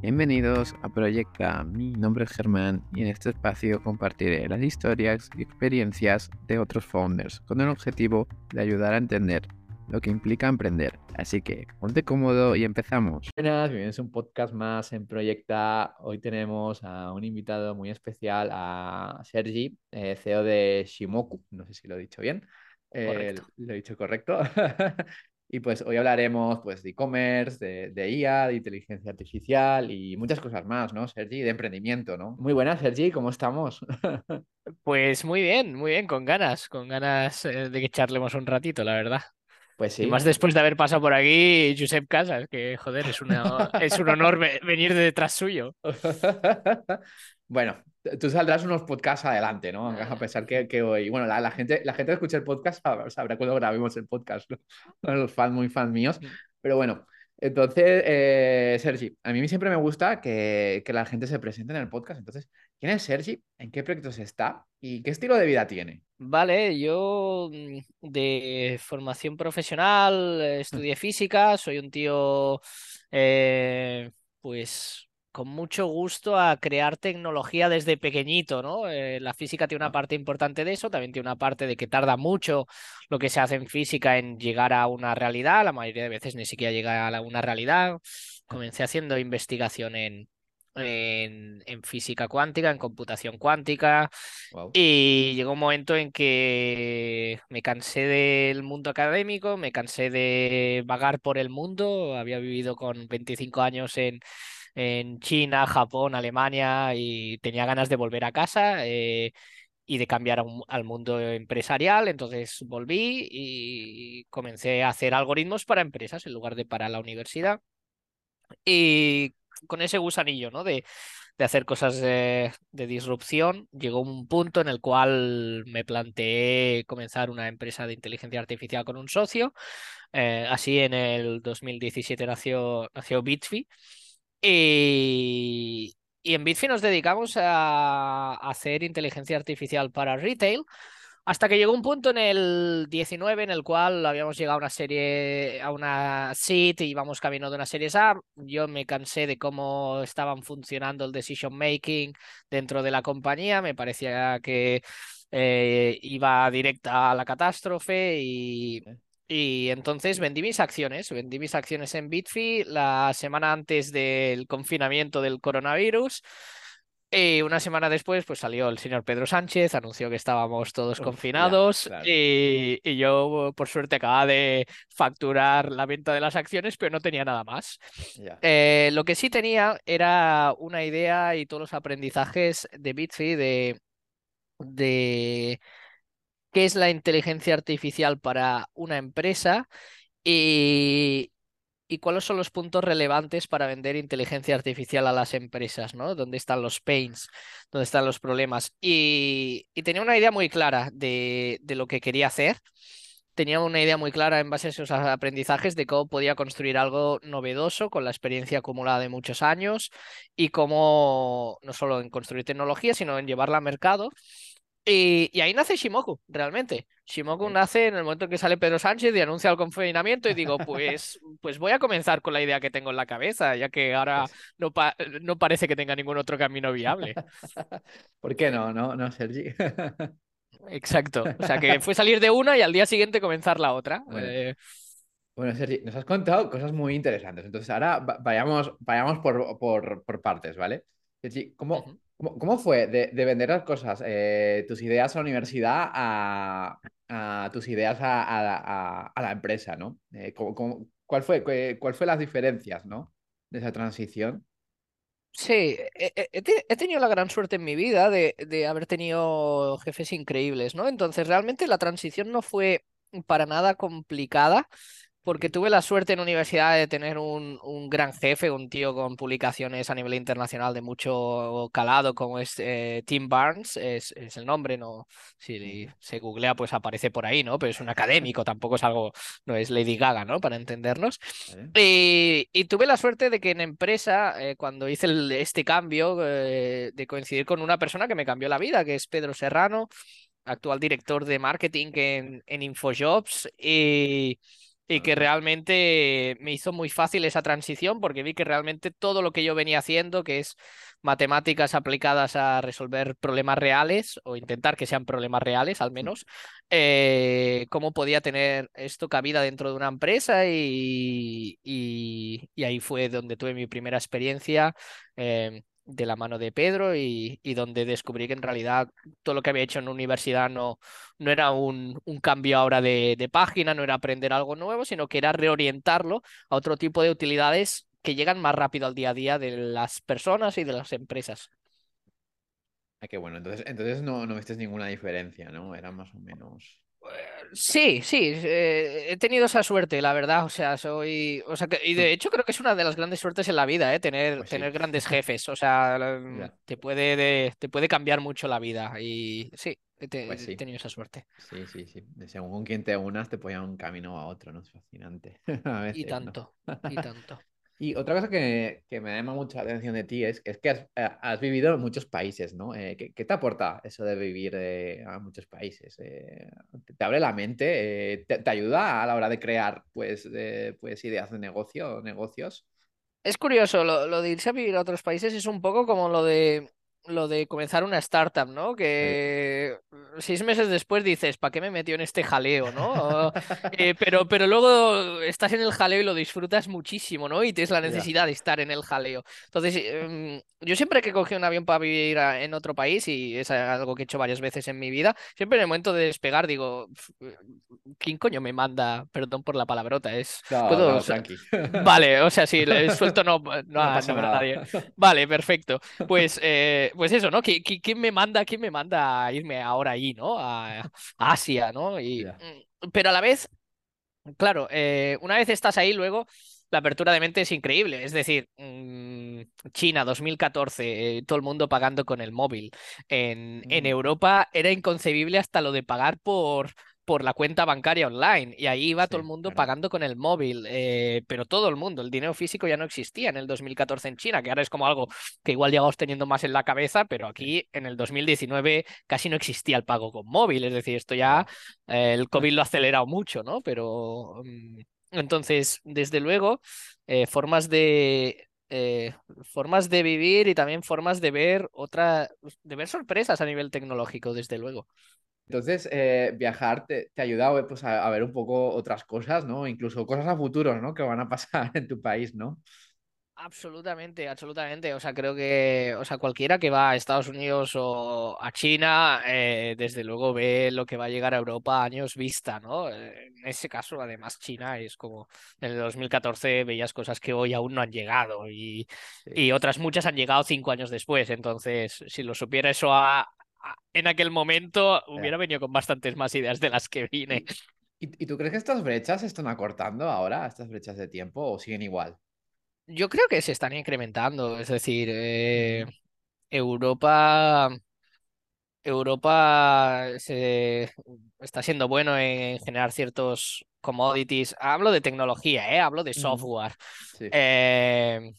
Bienvenidos a Proyecta. Mi nombre es Germán y en este espacio compartiré las historias y experiencias de otros founders con el objetivo de ayudar a entender lo que implica emprender. Así que ponte cómodo y empezamos. Buenas, bienvenidos a un podcast más en Proyecta. Hoy tenemos a un invitado muy especial, a Sergi, eh, CEO de Shimoku. No sé si lo he dicho bien. Eh, lo he dicho correcto. Y pues hoy hablaremos pues, de e-commerce, de, de, IA, de inteligencia artificial y muchas cosas más, ¿no, Sergi? De emprendimiento, ¿no? Muy buenas, Sergi, ¿cómo estamos? pues muy bien, muy bien, con ganas, con ganas eh, de que charlemos un ratito, la verdad. Pues sí. Y más después de haber pasado por aquí Josep Casas, que joder, es, una, es un honor venir detrás suyo. Bueno, tú saldrás unos podcasts adelante, ¿no? A pesar que, que hoy, bueno, la, gente, la gente que escucha el podcast sabrá cuando grabemos el podcast, ¿no? Los fans, muy fans míos. Pero bueno, entonces, eh, Sergi, a mí siempre me gusta que, que, la gente se presente en el podcast. Entonces, ¿quién es Sergi? ¿En qué proyectos está? ¿Y qué estilo de vida tiene? Vale, yo mm, de formación profesional estudié física, soy un tío, eh, pues con mucho gusto a crear tecnología desde pequeño, ¿no? Eh, la física tiene una parte importante de eso, también tiene una parte de que tarda mucho lo que se hace en física en llegar a una realidad, la mayoría de veces ni siquiera llega a una realidad. Comencé haciendo investigación en, en, física cuántica, en computación cuántica. Y llegó un momento en que me cansé del mundo académico, me cansé de vagar por el mundo. Había vivido con 25 años en, en China, Japón, Alemania y tenía ganas de volver a casa eh, y de cambiar al mundo empresarial. Entonces volví y comencé a hacer algoritmos para empresas en lugar de para la universidad. Y con ese gusanillo, ¿no? De, de hacer cosas de, disrupción, llegó un punto en el cual me planteé comenzar una empresa de inteligencia artificial con un socio. Eh, así en el 2017 nació, nació Bitfi. Y, en Bitfi nos dedicamos a hacer inteligencia artificial para retail. Hasta que llegó un punto en el 19 en el cual habíamos llegado a una serie, a una seed y íbamos camino de una serie A. Yo me cansé de cómo estaban funcionando el decision making dentro de la compañía. Me parecía que eh, iba directa a la catástrofe y, y entonces vendí mis acciones, vendí mis acciones en Bitfi la semana antes del confinamiento del coronavirus. Y una semana después, pues salió el señor Pedro Sánchez, anunció que estábamos todos confinados y, yo, por suerte, acababa de facturar la venta de las acciones, pero no tenía nada más. Eh, lo que sí tenía era una idea y todos los aprendizajes de Bitfi de, de qué es la inteligencia artificial para una empresa y, cuáles son los puntos relevantes para vender inteligencia artificial a las empresas, ¿no? ¿Dónde están los pains? ¿Dónde están los problemas? Y, tenía una idea muy clara de, lo que quería hacer. Tenía una idea muy clara en base a esos aprendizajes de cómo podía construir algo novedoso con la experiencia acumulada de muchos años y cómo no solo en construir tecnología, sino en llevarla al mercado y, ahí nace Shimoku, realmente. Shimoku nace en el momento en que sale Pedro Sánchez y anuncia el confinamiento y digo, pues, pues voy a comenzar con la idea que tengo en la cabeza, ya que ahora pues no, no parece que tenga ningún otro camino viable. ¿Por qué no, no, no, Sergi? Exacto. O sea, que fue salir de una y al día siguiente comenzar la otra. Bueno, eh, Sergi, nos has contado cosas muy interesantes. Entonces, ahora vayamos, vayamos por, por, por partes, ¿vale? Sergi, ¿cómo, ¿Cómo, fue de, vender las cosas, eh, tus ideas a la universidad a, tus ideas a, la empresa, ¿no? Eh, cuál, fue, ¿Cuál fue las diferencias, ¿no? De esa transición. Sí, he, tenido la gran suerte en mi vida de, de, haber tenido jefes increíbles, ¿no? Entonces, realmente la transición no fue para nada complicada porque tuve la suerte en universidad de tener un, un, gran jefe, un tío con publicaciones a nivel internacional de mucho calado, como es eh, Tim Barnes, es, es, el nombre, no si se googlea pues aparece por ahí, ¿no? Pero es un académico, tampoco es algo, no es Lady Gaga, ¿no? Para entendernos. Y, y, tuve la suerte de que en empresa, eh, cuando hice este cambio, eh, de coincidir con una persona que me cambió la vida, que es Pedro Serrano, actual director de marketing en, en Infojobs, y y que realmente me hizo muy fácil esa transición porque vi que realmente todo lo que yo venía haciendo, que es matemáticas aplicadas a resolver problemas reales o intentar que sean problemas reales al menos, eh, cómo podía tener esto cabida dentro de una empresa y, y, ahí fue donde tuve mi primera experiencia. Eh, de la mano de Pedro y, donde descubrí que en realidad todo lo que había hecho en la universidad no, no era un, un cambio ahora de, de, página, no era aprender algo nuevo, sino que era reorientarlo a otro tipo de utilidades que llegan más rápido al día a día de las personas y de las empresas. Ah, qué bueno, entonces, entonces no, no viste ninguna diferencia, ¿no? Era más o menos... Sí, sí, eh, he tenido esa suerte, la verdad. O sea, soy. O sea, y de hecho creo que es una de las grandes suertes en la vida, ¿eh? Tener, Pues tener grandes jefes. O sea, mm, te puede, de- te puede cambiar mucho la vida. Y sí, he, te- Pues he tenido esa suerte. Sí, sí, sí. Según con quién te unas, te ponen un camino a otro, ¿no? Es fascinante. A Y tanto, y tanto. Y otra cosa que, que me llama mucho la atención de ti es, es que has, eh, vivido en muchos países, ¿no? Eh, ¿qué, te aporta eso de vivir eh, a muchos países? ¿te, abre la mente? Te, ayuda a la hora de crear, pues, pues ideas de negocio, negocios? Es curioso, lo, lo de irse a vivir a otros países es un poco como lo de lo de comenzar una startup, ¿no? Que seis meses después dices, ¿para qué me metió en este jaleo, ¿no? Eh, pero, pero luego estás en el jaleo y lo disfrutas muchísimo, ¿no? Y tienes la necesidad de estar en el jaleo. Entonces, em, yo siempre que cogí un avión para vivir a- en otro país, y es algo que he hecho varias veces en mi vida, siempre en el momento de despegar digo, ¿quién coño me manda? Perdón por la palabrota, es... No, puedo no. Vale, o sea, sí, le suelto no, no, No pasa nada. nadie. Vale, perfecto. Pues, eh, pues eso, ¿no? ¿Qui- qui- ¿Quién me manda, quién me manda a irme ahora ahí, ¿no? A, a Asia, ¿no? Y, mm, pero a la vez, claro, eh, una vez estás ahí, luego la apertura de mente es increíble. Es decir, mm, China 2014, eh, todo el mundo pagando con el móvil. En, en Mm. Europa era inconcebible hasta lo de pagar por, por la cuenta bancaria online. Y ahí iba todo el mundo pagando con el móvil. eh, pero todo el mundo, el dinero físico ya no existía en el 2014 en China, que ahora es como algo que igual llegamos teniendo más en la cabeza, pero aquí en el 2019 casi no existía el pago con móvil. Es decir, esto ya eh, el COVID lo ha acelerado mucho, ¿no? Pero mm, entonces, desde luego, eh, formas de formas de vivir y también formas de ver otra, de ver sorpresas a nivel tecnológico, desde luego. Entonces, eh, viajar te, te ayuda pues, a, a ver un poco otras cosas, ¿no? Incluso cosas a futuro, ¿no? Que van a pasar en tu país, ¿no? Absolutamente, absolutamente. O sea, creo que, o sea, cualquiera que va a Estados Unidos o a China, eh, desde luego ve lo que va a llegar a Europa a años vista, ¿no? Eh, En ese caso, además, China es como en el 2014 veías cosas que hoy aún no han llegado y, Sí. y otras muchas han llegado cinco años después. Entonces, si lo supiera eso a- en aquel momento, hubiera venido con bastantes más ideas de las que vine. ¿Y, y tú crees que estas brechas se están acortando ahora, estas brechas de tiempo, o siguen igual? Yo creo que se están incrementando, es decir, eh, Ujú. Europa, Europa se, está siendo bueno en generar ciertos commodities. Hablo de tecnología, ¿eh? Hablo de software. Sí. eh,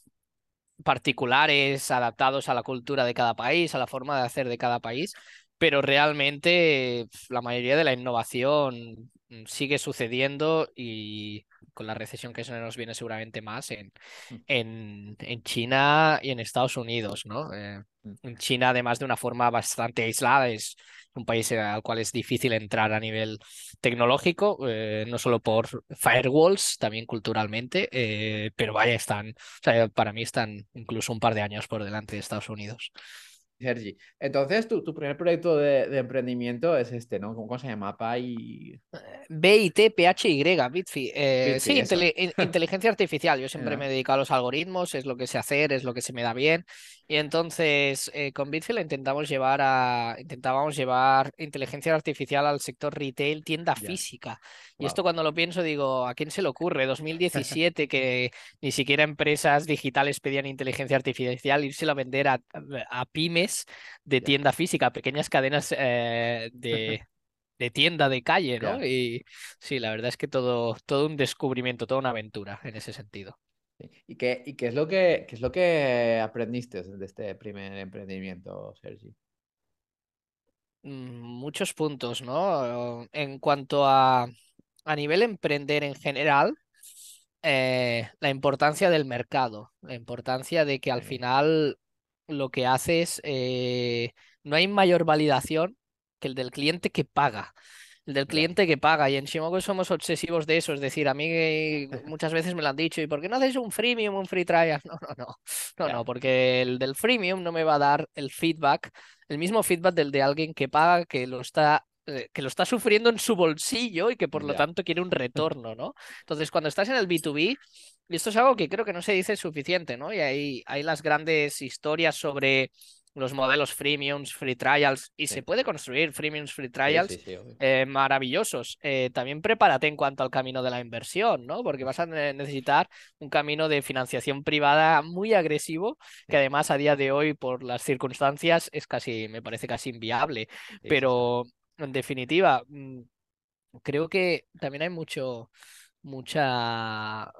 particulares, adaptados a la cultura de cada país, a la forma de hacer de cada país, pero realmente la mayoría de la innovación sigue sucediendo y con la recesión que se nos viene seguramente más en, Mm. en, en China y en Estados Unidos, ¿no? Eh, Mm. en China, además de una forma bastante aislada, es un país al cual es difícil entrar a nivel tecnológico, eh, no solo por firewalls, también culturalmente, eh, pero vaya, están, o sea, para mí están incluso un par de años por delante de Estados Unidos. Sergi, entonces tu, tu primer proyecto de, de emprendimiento es este, ¿no? ¿Cómo, se llama? Pai... BIT, PHY, Bitfi. Eh, Bitfi, sí, inteligencia artificial. Yo siempre me he dedicado a los algoritmos, es lo que sé hacer, es lo que se me da bien. Y entonces eh, con Bitfi la intentamos llevar a, intentábamos llevar inteligencia artificial al sector retail, tienda física. Y esto cuando lo pienso digo, ¿a quién se le ocurre? 2017 que ni siquiera empresas digitales pedían inteligencia artificial, írselo a vender a, a pymes de tienda física, pequeñas cadenas eh, de, de tienda de calle, ¿no? Y sí, la verdad es que todo, todo un descubrimiento, toda una aventura en ese sentido. ¿Y qué, y qué es lo que, qué es lo que aprendiste de este primer emprendimiento, Sergi? Mm, Muchos puntos, ¿no? En cuanto a a nivel emprender en general, eh, la importancia del mercado, la importancia de que al final lo que haces, eh, no hay mayor validación que el del cliente que paga. El del cliente que paga. Y en Shimoku somos obsesivos de eso. Es decir, a mí muchas veces me lo han dicho, ¿y por qué no haces un freemium, un free trial? No, no, no. No, no, porque el del freemium no me va a dar el feedback, el mismo feedback del de alguien que paga, que lo está eh, que lo está sufriendo en su bolsillo y que por lo tanto quiere un retorno, ¿no? Entonces, cuando estás en el B2B, y esto es algo que creo que no se dice suficiente, ¿no? Y hay, hay las grandes historias sobre los modelos freemiums, free trials, y se puede construir freemiums, free trials eh, maravillosos. Eh, también prepárate en cuanto al camino de la inversión, ¿no? Porque vas a necesitar un camino de financiación privada muy agresivo, que además a día de hoy, por las circunstancias, es casi, me parece casi inviable. Pero en definitiva, mm, creo que también hay mucho, mucha,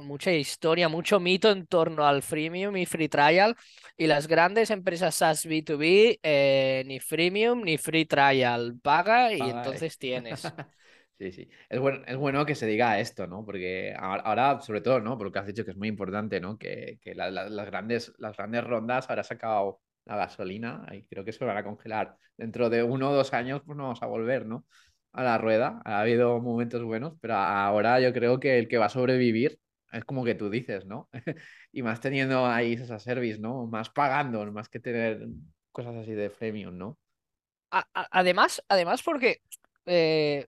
mucha historia, mucho mito en torno al freemium y free trial. Y las grandes empresas SaaS B2B, eh, ni freemium ni free trial. Paga y entonces tienes. Sí, sí. Es bueno, es bueno que se diga esto, ¿no? Porque ahora, sobre todo, ¿no? Porque has dicho que es muy importante, ¿no? Que, las, grandes, las grandes rondas ahora ha sacado la gasolina y creo que se van a congelar. Dentro de uno o dos años pues no vamos a volver, ¿no? A la rueda. Ha habido momentos buenos, pero ahora yo creo que el que va a sobrevivir es como que tú dices, ¿no? y más teniendo ahí esa service, ¿no? Más pagando, más que tener cosas así de freemium, ¿no? además, además porque eh,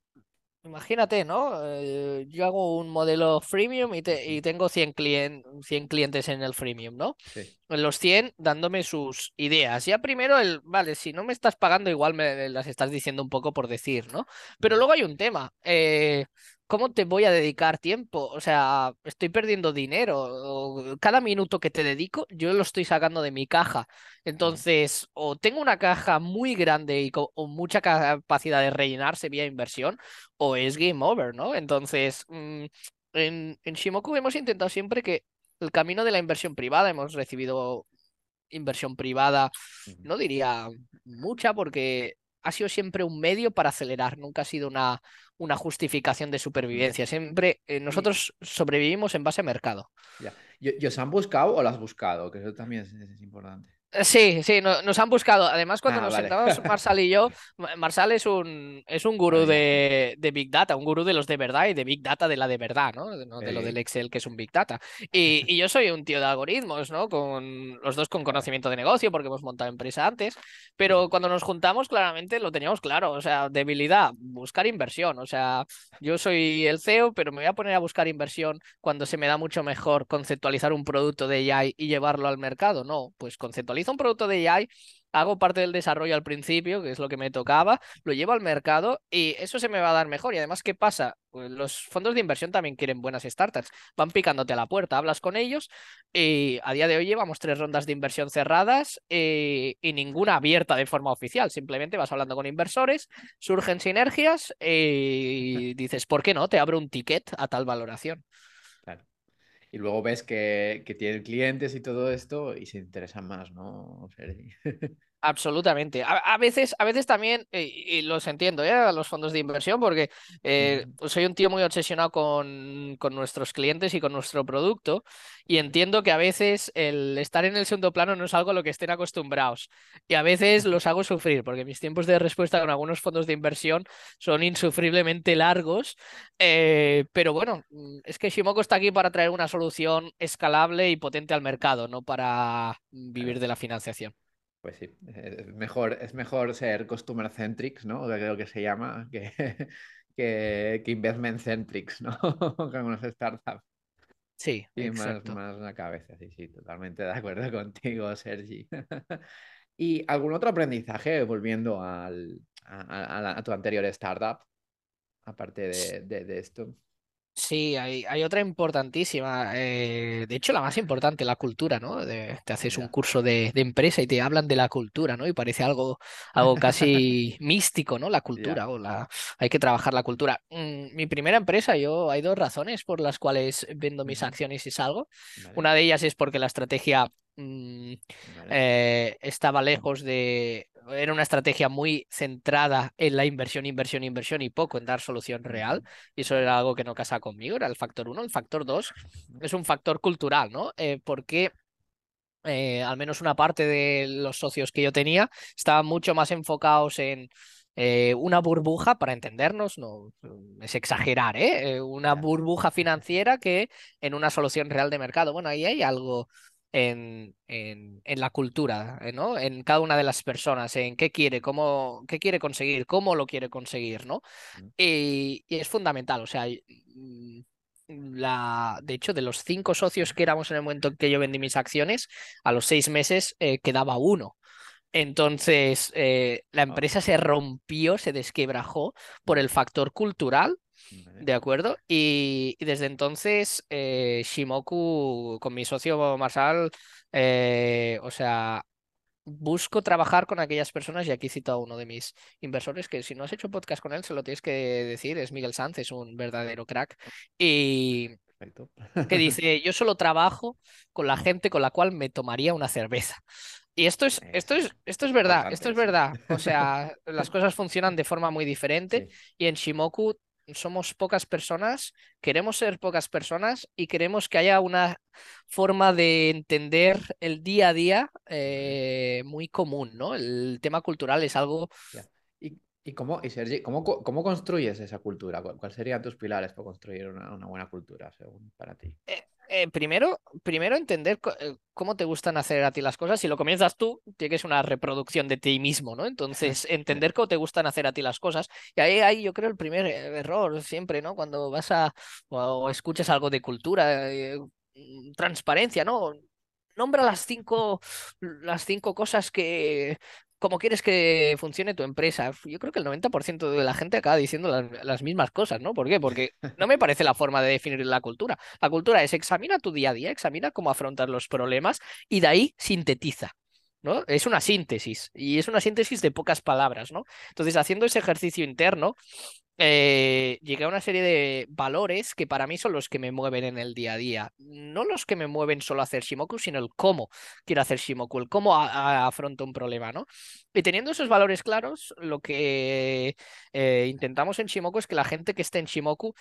Imagínate, ¿no? Eh, yo hago un modelo freemium y, y tengo 100, 100, clientes en el freemium, ¿no? Sí. Los 100 dándome sus ideas. Ya primero el, vale, si no me estás pagando, igual me las estás diciendo un poco por decir, ¿no? Pero luego hay un tema. Eh, ¿cómo te voy a dedicar tiempo? O sea, estoy perdiendo dinero. Cada minuto que te dedico, yo lo estoy sacando de mi caja. Entonces, o tengo una caja muy grande y con mucha capacidad de rellenarse vía inversión, o es game over, ¿no? Entonces, mm, en, en Shimoku hemos intentado siempre que el camino de la inversión privada, hemos recibido inversión privada, no diría mucha, porque ha sido siempre un medio para acelerar, nunca ha sido una, una justificación de supervivencia. Siempre eh, nosotros sobrevivimos en base a mercado. Ya. ¿Y, os han buscado o lo has buscado? Que eso también es importante. Sí, sí, nos han buscado. Además, cuando ah, nos sentamos Marsal y yo, Marsal es un, es un gurú de, Big Data, un gurú de los de verdad y de Big Data de la de verdad, ¿no? De, lo del Excel, que es un Big Data. Y, y, yo soy un tío de algoritmos, ¿no? Con los dos con conocimiento de negocio, porque hemos montado empresa antes. Pero cuando nos juntamos, claramente lo teníamos claro. O sea, debilidad, buscar inversión. O sea, yo soy el CEO, pero me voy a poner a buscar inversión cuando se me da mucho mejor conceptualizar un producto de AI y llevarlo al mercado. No, pues conceptualizar un producto de AI, hago parte del desarrollo al principio, que es lo que me tocaba, lo llevo al mercado y eso se me va a dar mejor. Y además, ¿qué pasa? Pues los fondos de inversión también quieren buenas startups, van picándote a la puerta, hablas con ellos y a día de hoy llevamos tres rondas de inversión cerradas y, ninguna abierta de forma oficial. Simplemente vas hablando con inversores, surgen sinergias y dices, ¿por qué no? Te abro un ticket a tal valoración y luego ves que, que, tienen clientes y todo esto y se interesan más, ¿no, Absolutamente. A, veces, a veces también, eh, y, los entiendo, ¿eh? a los fondos de inversión, porque eh, soy un tío muy obsesionado con, con, nuestros clientes y con nuestro producto, y entiendo que a veces el estar en el segundo plano no es algo a lo que estén acostumbrados, y a veces los hago sufrir, porque mis tiempos de respuesta con algunos fondos de inversión son insufriblemente largos, eh, pero bueno, mm, es que Shimoku está aquí para traer una solución escalable y potente al mercado, no para vivir de la financiación. Pues sí, es mejor, es mejor ser customer centric, ¿no? Creo que se llama, que, que, investment centric, ¿no? Con unas startups. Sí, y más, más la cabeza, sí, sí, totalmente de acuerdo contigo, Sergi. ¿Y algún otro aprendizaje volviendo al, a, tu anterior startup, aparte de, de esto? Sí, hay, hay otra importantísima. Eh, de hecho, la más importante, la cultura, ¿no? te haces un curso de, empresa y te hablan de la cultura, ¿no? Y parece algo, algo casi místico, ¿no? La cultura o la... Hay que trabajar la cultura. Mm, mi primera empresa, yo hay dos razones por las cuales vendo mis acciones y salgo. Una de ellas es porque la estrategia mm, eh, estaba lejos de... Era una estrategia muy centrada en la inversión, inversión, inversión y poco en dar solución real. Y eso era algo que no casaba conmigo, era el factor uno. El factor dos es un factor cultural, ¿no? Eh, porque eh, al menos una parte de los socios que yo tenía estaban mucho más enfocados en eh, una burbuja, para entendernos, no es exagerar, ¿eh? una burbuja financiera que en una solución real de mercado. Bueno, ahí hay algo en, en, la cultura, ¿no? En cada una de las personas, en qué quiere, cómo, qué quiere conseguir, cómo lo quiere conseguir, ¿no? Y, y es fundamental, o sea, mm, la, de hecho, de los cinco socios que éramos en el momento en que yo vendí mis acciones, a los seis meses eh, quedaba uno. Entonces, eh, la empresa se rompió, se desquebrajó por el factor cultural, ¿de acuerdo? Y, desde entonces, eh, Shimoku, con mi socio Marsal, o sea, busco trabajar con aquellas personas, y aquí cito a uno de mis inversores, que si no has hecho podcast con él, se lo tienes que decir, es Miguel Sanz, es un verdadero crack. Y que dice, yo solo trabajo con la gente con la cual me tomaría una cerveza. Y esto es, esto es, esto es verdad, esto es verdad. O sea, las cosas funcionan de forma muy diferente y en Shimoku somos pocas personas, queremos ser pocas personas y queremos que haya una forma de entender el día a día eh, muy común, ¿no? El tema cultural es algo... ¿Y, cómo, y Sergi, ¿cómo, cómo, construyes esa cultura? ¿Cuáles serían tus pilares para construir una, buena cultura, según para ti? Eh, eh, primero, primero entender eh, cómo te gustan hacer a ti las cosas. Si lo comienzas tú, tienes una reproducción de ti mismo, ¿no? Entonces, entender cómo te gustan hacer a ti las cosas. Y ahí hay, yo creo, el primer eh, error siempre, ¿no? Cuando vas a o, escuchas algo de cultura, mm, transparencia, ¿no? Nombra las cinco, las cinco cosas que, cómo quieres que funcione tu empresa. Yo creo que el 90% de la gente acaba diciendo las, mismas cosas, ¿no? ¿Por qué? Porque no me parece la forma de definir la cultura. La cultura es examina tu día a día, examina cómo afrontar los problemas y de ahí sintetiza. ¿no? Es una síntesis y es una síntesis de pocas palabras, ¿no? Entonces, haciendo ese ejercicio interno, eh, llegué a una serie de valores que para mí son los que me mueven en el día a día. No los que me mueven solo a hacer Shimoku, sino el cómo quiero hacer Shimoku, el cómo afronto un problema, ¿no? Y teniendo esos valores claros, lo que eh, intentamos en Shimoku es que la gente que esté en Shimoku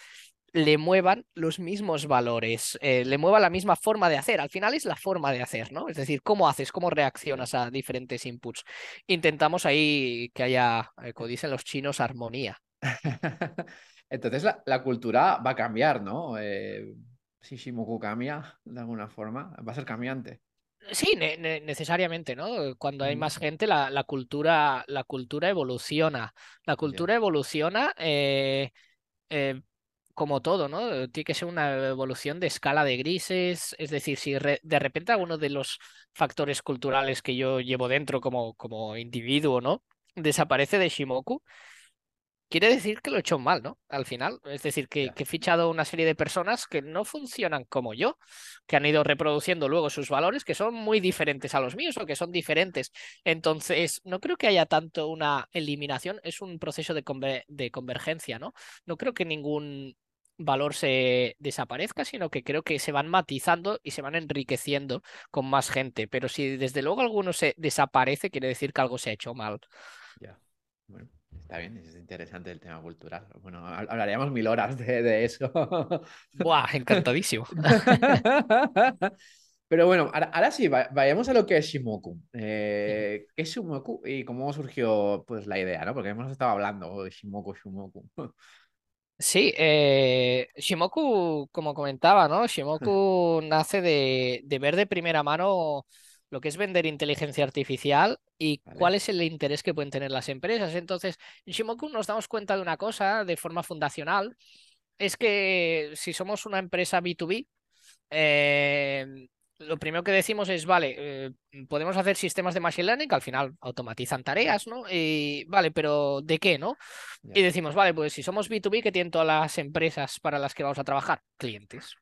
le muevan los mismos valores, eh, le mueva la misma forma de hacer. Al final es la forma de hacer, ¿no? Es decir, cómo haces, cómo reaccionas a diferentes inputs. Intentamos ahí que haya, como dicen los chinos, armonía. Entonces la, cultura va a cambiar, ¿no? Eh, si Shimoku cambia de alguna forma, va a ser cambiante. Sí, necesariamente, ¿no? Cuando hay más gente, la, cultura, la cultura evoluciona. La cultura evoluciona eh, eh, como todo, ¿no? Tiene que ser una evolución de escala de grises. Es decir, si de repente alguno de los factores culturales que yo llevo dentro como, como individuo, ¿no? Desaparece de Shimoku, quiere decir que lo he hecho mal, ¿no? Al final, es decir, que, he fichado una serie de personas que no funcionan como yo, que han ido reproduciendo luego sus valores que son muy diferentes a los míos o que son diferentes. Entonces, no creo que haya tanto una eliminación, es un proceso de, de convergencia, ¿no? No creo que ningún valor se desaparezca, sino que creo que se van matizando y se van enriqueciendo con más gente. Pero si desde luego alguno se desaparece, quiere decir que algo se ha hecho mal. Ya, bueno. Está bien, es interesante el tema cultural. Bueno, hablaríamos mil horas de, eso. Buah, encantadísimo. Pero bueno, ahora, sí, vayamos a lo que es Shimoku. Eh, ¿Qué es Shimoku y cómo surgió pues, la idea? ¿no? Porque hemos estado hablando de Shimoku, Shimoku. Sí, eh, Shimoku, como comentaba, ¿no? Shimoku nace de, de ver de primera mano lo que es vender inteligencia artificial y cuál es el interés que pueden tener las empresas. Entonces, en Shimoku nos damos cuenta de una cosa de forma fundacional, es que si somos una empresa B2B, eh, lo primero que decimos es, vale, eh, podemos hacer sistemas de machine learning que al final automatizan tareas, ¿no? Y vale, pero ¿de qué, no? Y decimos, vale, pues si somos B2B, ¿qué tienen todas las empresas para las que vamos a trabajar? Clientes.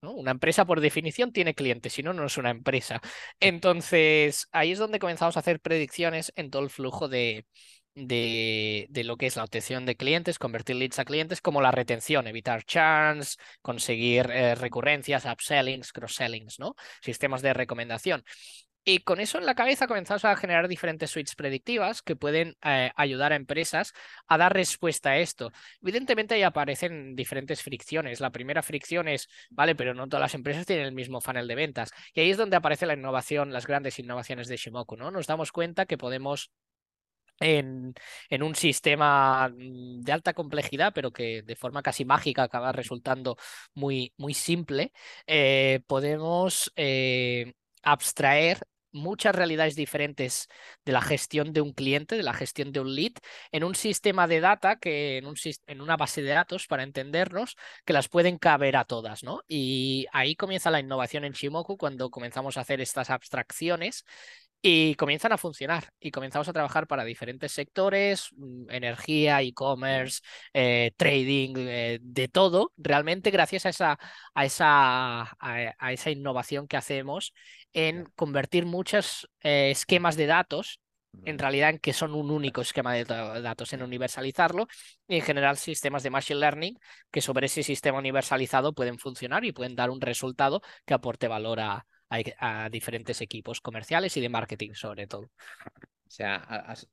Una empresa, por definición, tiene clientes, si no, no es una empresa. Entonces, ahí es donde comenzamos a hacer predicciones en todo el flujo de, de, de, lo que es la obtención de clientes, convertir leads a clientes, como la retención, evitar chance, conseguir eh, recurrencias, upsellings, cross-sellings, ¿no? Sistemas de recomendación. Y con eso en la cabeza comenzamos a generar diferentes suites predictivas que pueden eh, ayudar a empresas a dar respuesta a esto. Evidentemente ahí aparecen diferentes fricciones. La primera fricción es, vale, pero no todas las empresas tienen el mismo funnel de ventas. Y ahí es donde aparece la innovación, las grandes innovaciones de Shimoku, ¿no? Nos damos cuenta que podemos en, en, un sistema mm, de alta complejidad, pero que de forma casi mágica acaba resultando muy, muy simple, eh, podemos eh, abstraer muchas realidades diferentes de la gestión de un cliente, de la gestión de un lead, en un sistema de data, que en, un, en una base de datos, para entendernos, que las pueden caber a todas, ¿no? Y ahí comienza la innovación en Shimoku cuando comenzamos a hacer estas abstracciones y comienzan a funcionar y comenzamos a trabajar para diferentes sectores, mm, energía, e-commerce, eh, trading, eh, de todo, realmente gracias a esa, a, esa, a, esa innovación que hacemos en convertir muchos eh, esquemas de datos en realidad en que son un único esquema de datos, en universalizarlo y en general sistemas de machine learning que sobre ese sistema universalizado pueden funcionar y pueden dar un resultado que aporte valor a, a, diferentes equipos comerciales y de marketing sobre todo. O sea, has,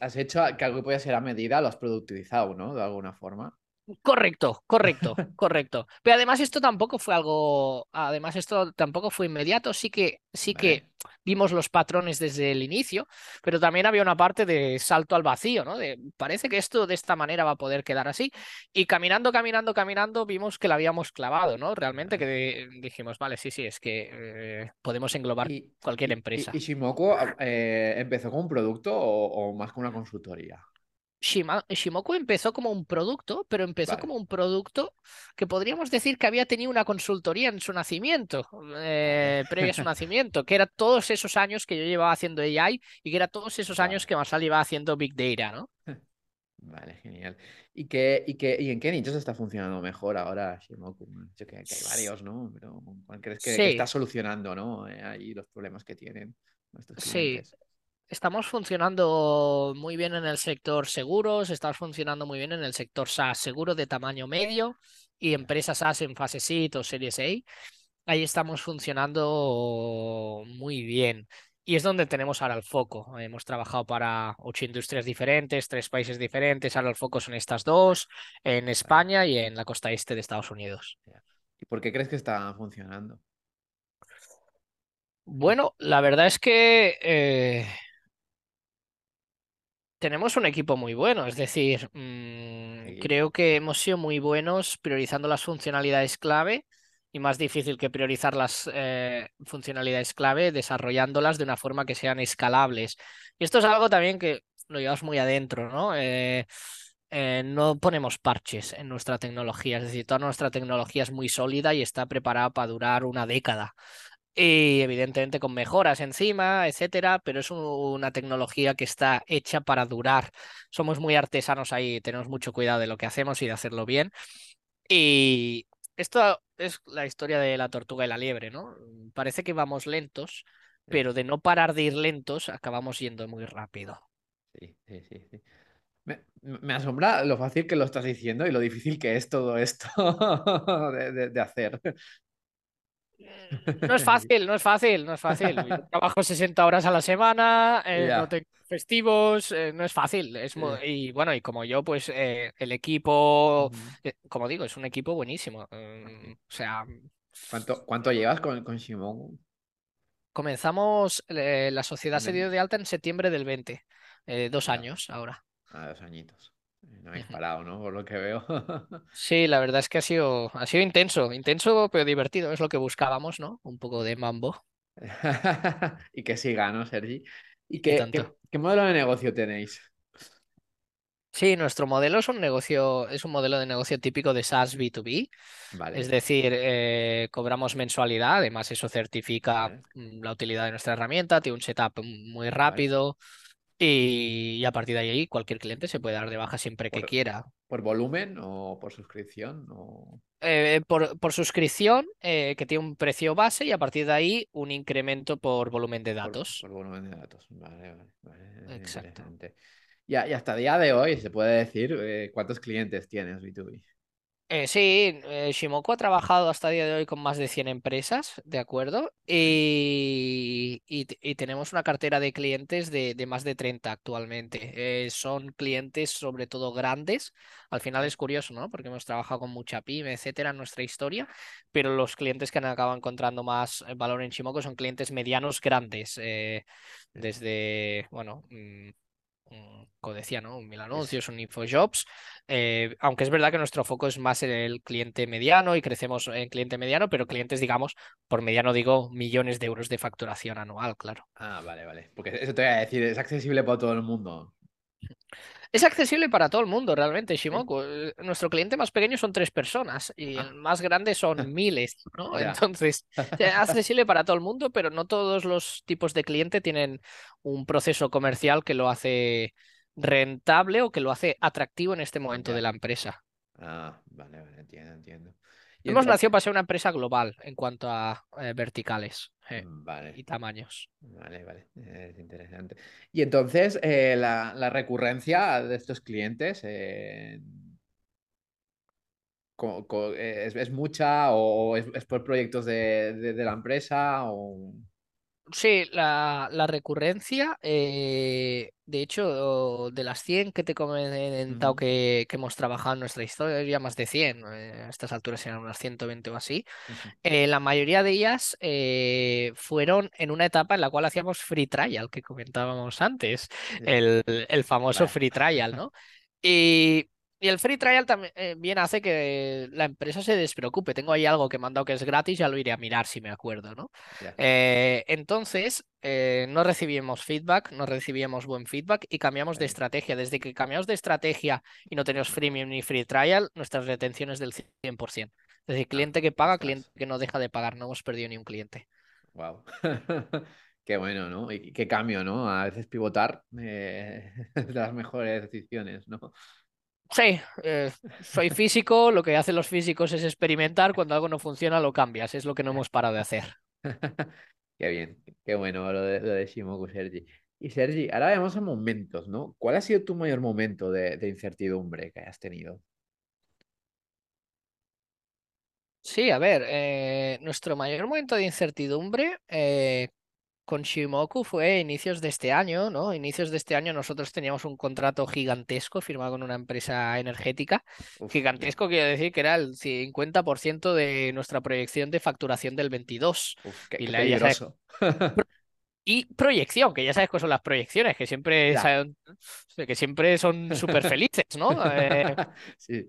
has, hecho que algo pueda ser a medida, lo has productivizado, ¿no? De alguna forma. Correcto, correcto, correcto. Pero además esto tampoco fue algo, además esto tampoco fue inmediato, sí que, sí que vimos los patrones desde el inicio, pero también había una parte de salto al vacío, ¿no? De, parece que esto de esta manera va a poder quedar así. Y caminando, caminando, caminando, vimos que la habíamos clavado, ¿no? Realmente que dijimos, vale, sí, sí, es que eh, podemos englobar cualquier empresa. ¿Y, Shimoku eh, empezó con un producto o, o más con una consultoría? Shimoku empezó como un producto, pero empezó como un producto que podríamos decir que había tenido una consultoría en su nacimiento, eh, previo a su nacimiento, que era todos esos años que yo llevaba haciendo AI y que era todos esos años que Masal iba haciendo Big Data, ¿no? Vale, genial. ¿Y, qué, y, qué, ¿Y en qué nichos está funcionando mejor ahora Shimoku? Yo que, que hay varios, ¿no? Pero ¿cuál crees que, está solucionando, ¿no? Eh, ahí los problemas que tienen nuestros clientes? Sí estamos funcionando muy bien en el sector seguros, estamos funcionando muy bien en el sector SaaS, seguro de tamaño medio y empresas SaaS en fase SIT o Series A. Ahí estamos funcionando muy bien. Y es donde tenemos ahora el foco. Hemos trabajado para ocho industrias diferentes, tres países diferentes. Ahora el foco son estas dos, en España y en la costa este de Estados Unidos. ¿Y por qué crees que está funcionando? Bueno, la verdad es que eh, tenemos un equipo muy bueno, es decir, mm, creo que hemos sido muy buenos priorizando las funcionalidades clave y más difícil que priorizar las eh, funcionalidades clave, desarrollándolas de una forma que sean escalables. Y esto es algo también que lo llevamos muy adentro, ¿no? Eh, eh, no ponemos parches en nuestra tecnología, es decir, toda nuestra tecnología es muy sólida y está preparada para durar una década y evidentemente con mejoras encima, etcétera, pero es una tecnología que está hecha para durar. Somos muy artesanos ahí, tenemos mucho cuidado de lo que hacemos y de hacerlo bien. Y esto es la historia de la tortuga y la liebre, ¿no? Parece que vamos lentos, pero de no parar de ir lentos, acabamos yendo muy rápido. Sí, sí, sí. Me, asombra lo fácil que lo estás diciendo y lo difícil que es todo esto de hacer. No es fácil, no es fácil, no es fácil. trabajo 60 horas a la semana, eh, no tengo festivos, eh, no es fácil. Es Y bueno, y como yo, pues eh, el equipo, como digo, es un equipo buenísimo. O sea. ¿Cuánto, cuánto llevas con, con Simón? Comenzamos, la sociedad se dio de alta en septiembre del 20, dos años ahora. Ah, dos añitos. No habéis parado, ¿no? Por lo que veo. sí, la verdad es que ha sido, ha sido intenso, intenso pero divertido, es lo que buscábamos, ¿no? Un poco de mambo. y que siga, ¿no, Sergi? ¿Y qué, qué, modelo de negocio tenéis? Sí, nuestro modelo es un negocio, es un modelo de negocio típico de SaaS B2B. Vale. Es decir, eh, cobramos mensualidad, además eso certifica mm, la utilidad de nuestra herramienta, tiene un setup muy rápido. Y, a partir de ahí cualquier cliente se puede dar de baja siempre que quiera. ¿Por volumen o por suscripción? O... Eh, por, por, suscripción, eh, que tiene un precio base y a partir de ahí un incremento por volumen de datos. Por, volumen de datos, vale, vale. Exacto. Y, hasta el día de hoy se puede decir eh, cuántos clientes tienes B2B. Eh, sí, eh, Shimoku ha trabajado hasta el día de hoy con más de 100 empresas, ¿de acuerdo? Y, tenemos una cartera de clientes de, más de 30 actualmente. Eh, son clientes sobre todo grandes. Al final es curioso, ¿no? Porque hemos trabajado con mucha pyme, etcétera, en nuestra historia, pero los clientes que han acabado encontrando más valor en Shimoku son clientes medianos grandes. desde, bueno... Mm, como decía, ¿no? Un mil anuncios, un InfoJobs. Eh, aunque es verdad que nuestro foco es más en el cliente mediano y crecemos en cliente mediano, pero clientes, digamos, por mediano digo millones de euros de facturación anual, claro. Ah, vale, vale. Porque eso te voy a decir, es accesible para todo el mundo. Es accesible para todo el mundo, realmente, Shimoku. Eh, nuestro cliente más pequeño son tres personas y el ah. más grande son miles, ¿no? Entonces, es accesible para todo el mundo, pero no todos los tipos de cliente tienen un proceso comercial que lo hace rentable o que lo hace atractivo en este momento de la empresa. Ah, vale, vale, entiendo, entiendo. Hemos nacido para ser una empresa global en cuanto a eh, verticales eh, y tamaños. Vale, vale, es interesante. Y entonces, eh, la, recurrencia de estos clientes es, mucha o es, por proyectos de, la empresa? O... Sí, la, recurrencia, eh, de hecho, de las 100 que te he comentado que, hemos trabajado en nuestra historia, ya más de 100, eh, a estas alturas eran unas 120 o así, eh, la mayoría de ellas fueron en una etapa en la cual hacíamos free trial, que comentábamos antes, el, famoso free trial, ¿no? Y y el free trial también eh, hace que la empresa se despreocupe. Tengo ahí algo que he mandado que es gratis, ya lo iré a mirar si me acuerdo, ¿no? Eh, entonces, eh, no recibimos feedback, no recibíamos buen feedback y cambiamos de estrategia. Desde que cambiamos de estrategia y no tenemos freemium ni free trial, nuestras retenciones del 100%. Es decir, cliente que paga, cliente que no deja de pagar. No hemos perdido ni un cliente. Wow. Qué bueno, ¿no? Y qué cambio, ¿no? A veces pivotar de las mejores decisiones, ¿no? Sí, eh, soy físico, lo que hacen los físicos es experimentar, cuando algo no funciona lo cambias, es lo que no hemos parado de hacer. qué bien, qué bueno lo de, lo de Shimoku, Sergi. Y Sergi, ahora vemos a momentos, ¿no? ¿Cuál ha sido tu mayor momento de, incertidumbre que hayas tenido? Sí, a ver, eh, nuestro mayor momento de incertidumbre eh, con Shimoku fue inicios de este año, ¿no? Inicios de este año nosotros teníamos un contrato gigantesco firmado con una empresa energética. gigantesco quiere decir que era el 50% de nuestra proyección de facturación del 22. y, peligroso. y proyección, que ya sabes cuáles son las proyecciones, que siempre, son, que siempre son súper felices, ¿no? Eh, sí.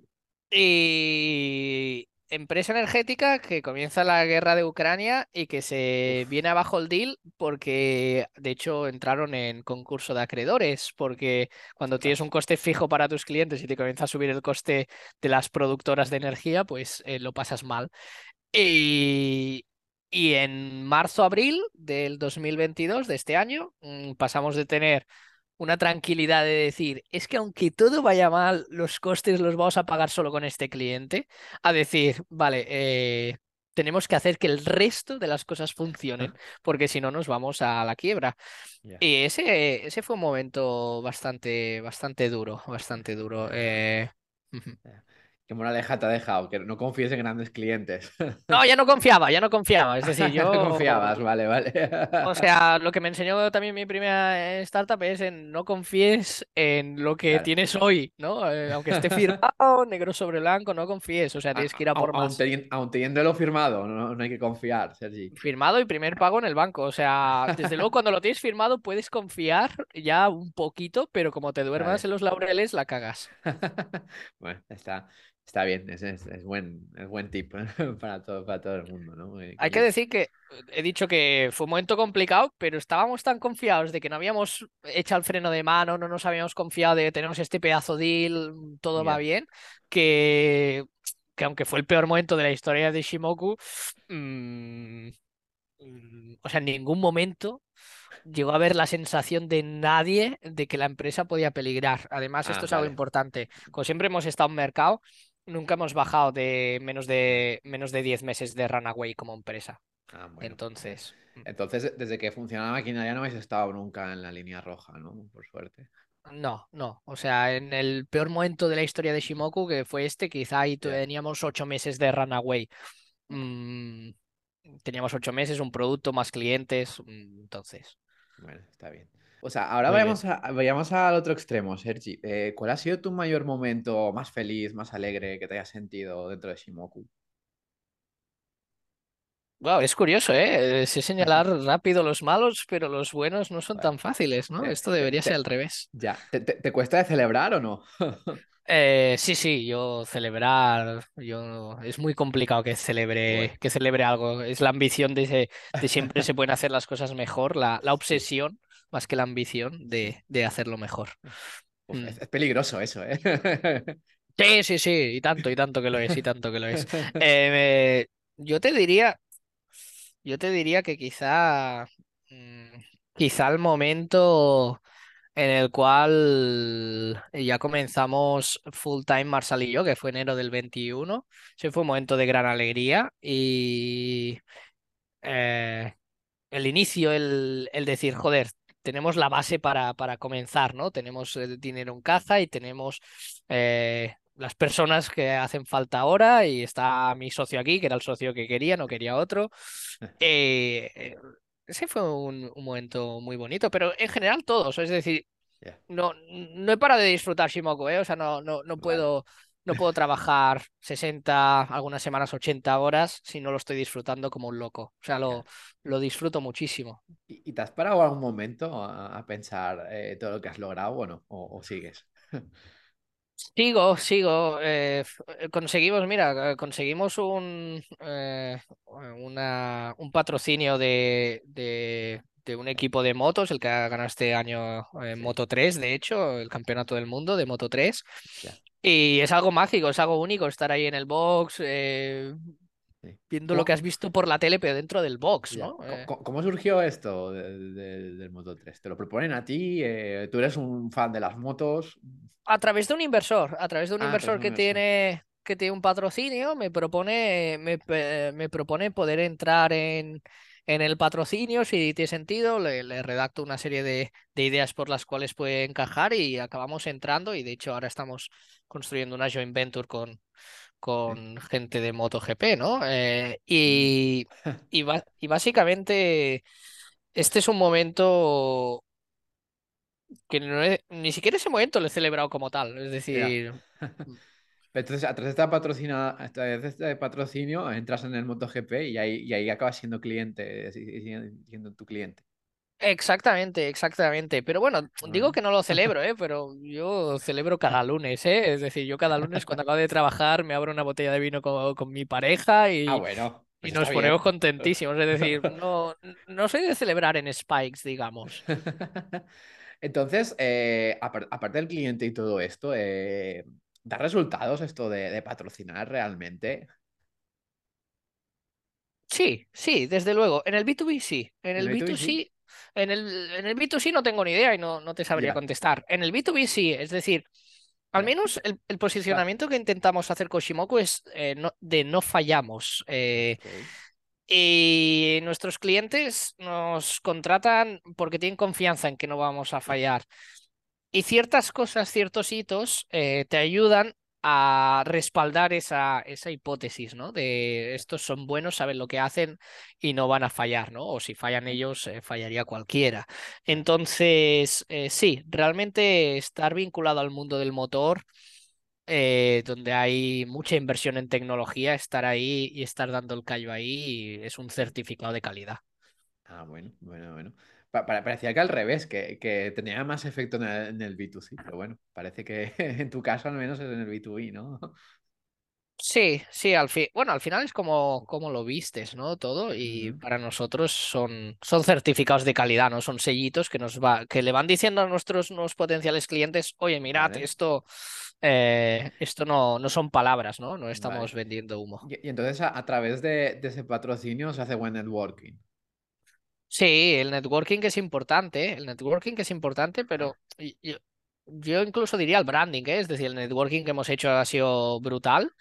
Y, empresa energética que comienza la guerra de Ucrania y que se viene abajo el deal porque de hecho entraron en concurso de acreedores porque cuando tienes un coste fijo para tus clientes y te comienza a subir el coste de las productoras de energía pues eh, lo pasas mal. Y, y en marzo-abril del 2022 de este año mm, pasamos de tener una tranquilidad de decir, es que aunque todo vaya mal, los costes los vamos a pagar solo con este cliente, a decir, vale, eh, tenemos que hacer que el resto de las cosas funcionen, porque si no nos vamos a la quiebra. Y ese, ese fue un momento bastante, bastante duro, bastante duro. Eh... ¿Qué moraleja te ha dejado? Que no confíes en grandes clientes. No, ya no confiaba, ya no confiaba. Es decir, yo. no confiabas, vale, vale. O sea, lo que me enseñó también mi primera startup es en no confíes en lo que tienes hoy, ¿no? Eh, aunque esté firmado, negro sobre blanco, no confíes. O sea, tienes que ir a por más. Aun teniéndolo firmado, no, no, hay que confiar, Sergi. Firmado y primer pago en el banco. O sea, desde luego, cuando lo tienes firmado, puedes confiar ya un poquito, pero como te duermas en los laureles, la cagas. bueno, está. Está bien, es, es, buen, es buen tip para todo, para todo el mundo, ¿no? Eh, Hay que decir que he dicho que fue un momento complicado, pero estábamos tan confiados de que no habíamos hecho el freno de mano, no nos habíamos confiado de que tenemos este pedazo deal, todo va bien, que, que aunque fue el peor momento de la historia de Shimoku, mm, mm, o sea, en ningún momento llegó a haber la sensación de nadie de que la empresa podía peligrar. Además, esto ah, es algo importante. Como siempre hemos estado en mercado, nunca hemos bajado de menos de menos de 10 meses de runaway como empresa. Ah, Entonces. Mm. Entonces, desde que funciona la maquinaria no habéis estado nunca en la línea roja, ¿no? Por suerte. No, no. O sea, en el peor momento de la historia de Shimoku, que fue este, quizá ahí teníamos ocho meses de runaway. Mm, teníamos ocho meses, un producto, más clientes. Mm, entonces. Bueno, está bien. O sea, ahora vayamos, vayamos, al otro extremo, Sergi. Eh, ¿Cuál ha sido tu mayor momento más feliz, más alegre que te hayas sentido dentro de Shimoku? Wow, es curioso, ¿eh? Sé señalar rápido los malos, pero los buenos no son tan fáciles, ¿no? Esto debería ser al revés. Ya. ¿Te, cuesta de celebrar o no? Eh, sí, sí, yo celebrar, yo es muy complicado que celebre, que celebre algo. Es la ambición de, de siempre se pueden hacer las cosas mejor, la, la obsesión más que la ambición de, de hacerlo mejor. Mm. es, peligroso eso, ¿eh? Sí, sí, sí, y tanto, y tanto que lo es, y tanto que lo es. Eh, yo te diría, yo te diría que quizá, mm, quizá el momento en el cual ya comenzamos full time Marsal y yo, que fue enero del 21. Sí, fue un momento de gran alegría y eh, el inicio, el, el decir, joder, tenemos la base para, para comenzar, ¿no? Tenemos el dinero en caja y tenemos eh, las personas que hacen falta ahora y está mi socio aquí, que era el socio que quería, no quería otro. Eh, eh, ese fue un, momento muy bonito, pero en general todos, es decir, no, no he parado de disfrutar Shimoku, ¿eh? o sea, no, no, no puedo... No puedo trabajar 60, algunas semanas 80 horas si no lo estoy disfrutando como un loco. O sea, lo, lo disfruto muchísimo. ¿Y, te has parado algún momento a, pensar todo lo que has logrado o no? ¿O, o sigues? Sigo, sigo. Eh, eh, conseguimos, mira, eh, conseguimos un, una, un patrocinio de, de, de, un equipo de motos, el que ha ganado este año Moto 3, de hecho, el campeonato del mundo de Moto 3. Y es algo mágico, es algo único estar ahí en el box, viendo lo que has visto por la tele, pero dentro del box, ¿no? ¿Cómo, surgió esto del Moto 3? ¿Te lo proponen a ti? ¿Tú eres un fan de las motos? A través de un inversor, a través de un ah, inversor que tiene que tiene un patrocinio, me propone, me, me propone poder entrar en, en, el patrocinio, si tiene sentido, le, le redacto una serie de, de, ideas por las cuales puede encajar y acabamos entrando. Y de hecho ahora estamos construyendo una joint venture con, con gente de MotoGP, ¿no? Eh, y, y, y, básicamente este es un momento que ni siquiera ese momento lo he celebrado como tal, es decir... Entonces, a través de esta, patrocina, a través de este patrocinio entras en el MotoGP y ahí, y ahí acabas siendo cliente, siendo tu cliente. Exactamente, exactamente. Pero bueno, digo que no lo celebro, ¿eh? pero yo celebro cada lunes, ¿eh? Es decir, yo cada lunes cuando acabo de trabajar me abro una botella de vino con, mi pareja y, ah, bueno, y nos ponemos contentísimos. Es decir, no, no soy de celebrar en spikes, digamos. Entonces, eh, aparte del cliente y todo esto, eh, ¿da resultados esto de, patrocinar realmente? Sí, sí, desde luego. En el B2B sí. En el, B2C, en el, en el B2C no tengo ni idea y no, no te sabría contestar. En el B2B sí, es decir, al menos el, posicionamiento que intentamos hacer con Shimoku es eh, de no fallamos. Y nuestros clientes nos contratan porque tienen confianza en que no vamos a fallar. Y ciertas cosas, ciertos hitos eh, te ayudan a respaldar esa, esa hipótesis, ¿no? De estos son buenos, saben lo que hacen y no van a fallar, ¿no? O si fallan ellos, eh, fallaría cualquiera. Entonces, eh, sí, realmente estar vinculado al mundo del motor, eh, donde hay mucha inversión en tecnología, estar ahí y estar dando el callo ahí es un certificado de calidad. Ah, bueno, bueno, bueno parecía que al revés, que, que tenía más efecto en el, B2C, pero bueno, parece que en tu caso al menos es en el B2B, ¿no? Sí, sí, al fin, bueno, al final es como, como lo vistes, ¿no? Todo, y para nosotros son, son certificados de calidad, ¿no? Son sellitos que nos va, que le van diciendo a nuestros potenciales clientes, oye, mirad, esto, eh, esto no, no son palabras, ¿no? No estamos vendiendo humo. Y, entonces a, través de, de, ese patrocinio se hace buen networking. Sí, el networking es importante, el networking es importante, pero yo, incluso diría el branding, ¿eh? es decir, el networking que hemos hecho ha sido brutal,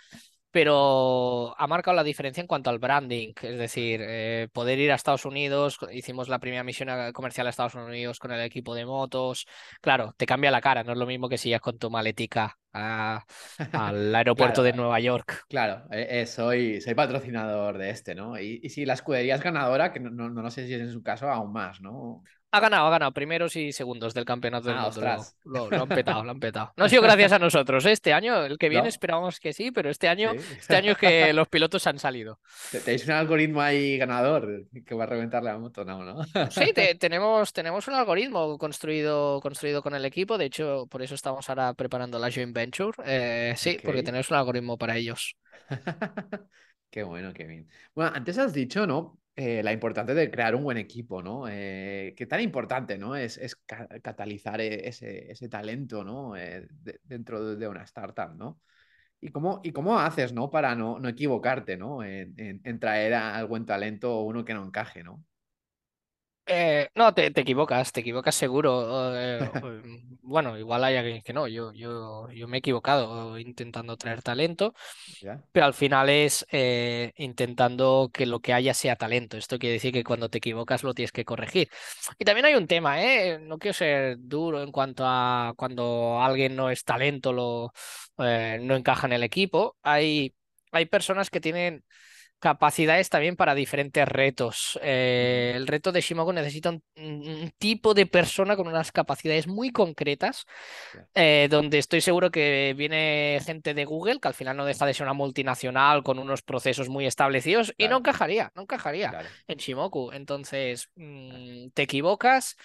pero ha marcado la diferencia en cuanto al branding, es decir, eh, poder ir a Estados Unidos, hicimos la primera misión comercial a Estados Unidos con el equipo de motos, claro, te cambia la cara, no es lo mismo que si ya con tu maletica al aeropuerto de Nueva York. Claro, eh, eh, soy, soy patrocinador de este, ¿no? Y, si la escudería es ganadora, que no, no, no sé si es en su caso aún más, ¿no? Ha ganado, ha ganado primeros y segundos del campeonato del ah, mundo. Lo, lo, han petado, lo han petado. No ha sido gracias a nosotros. ¿eh? Este año, el que viene, esperamos que sí, pero este año, este año es que los pilotos han salido. ¿Tenéis un algoritmo ahí ganador que va a reventar la moto? No, ¿no? Sí, tenemos, tenemos un algoritmo construido, construido con el equipo. De hecho, por eso estamos ahora preparando la joint venture. Eh, sí, porque tenemos un algoritmo para ellos. qué bueno, qué bien. Bueno, antes has dicho, ¿no? Eh, la importancia de crear un buen equipo, ¿no? Eh, qué tan importante, ¿no? Es, catalizar e, ese, talento, ¿no? Eh, dentro de una startup, ¿no? ¿Y cómo, y cómo haces, ¿no? Para no, no equivocarte, ¿no? En, en, traer al buen talento o uno que no encaje, ¿no? Eh, no, te, equivocas, te equivocas seguro. Eh, bueno, igual hay alguien que no. Yo, yo, yo me he equivocado intentando traer talento, pero al final es eh, intentando que lo que haya sea talento. Esto quiere decir que cuando te equivocas lo tienes que corregir. Y también hay un tema, ¿eh? No quiero ser duro en cuanto a cuando alguien no es talento, lo, no encaja en el equipo. Hay, hay personas que tienen capacidades también para diferentes retos. Eh, el reto de Shimoku necesita un, tipo de persona con unas capacidades muy concretas, eh, donde estoy seguro que viene gente de Google, que al final no deja de ser una multinacional con unos procesos muy establecidos, y no encajaría, no encajaría en Shimoku. Entonces, mm, te equivocas.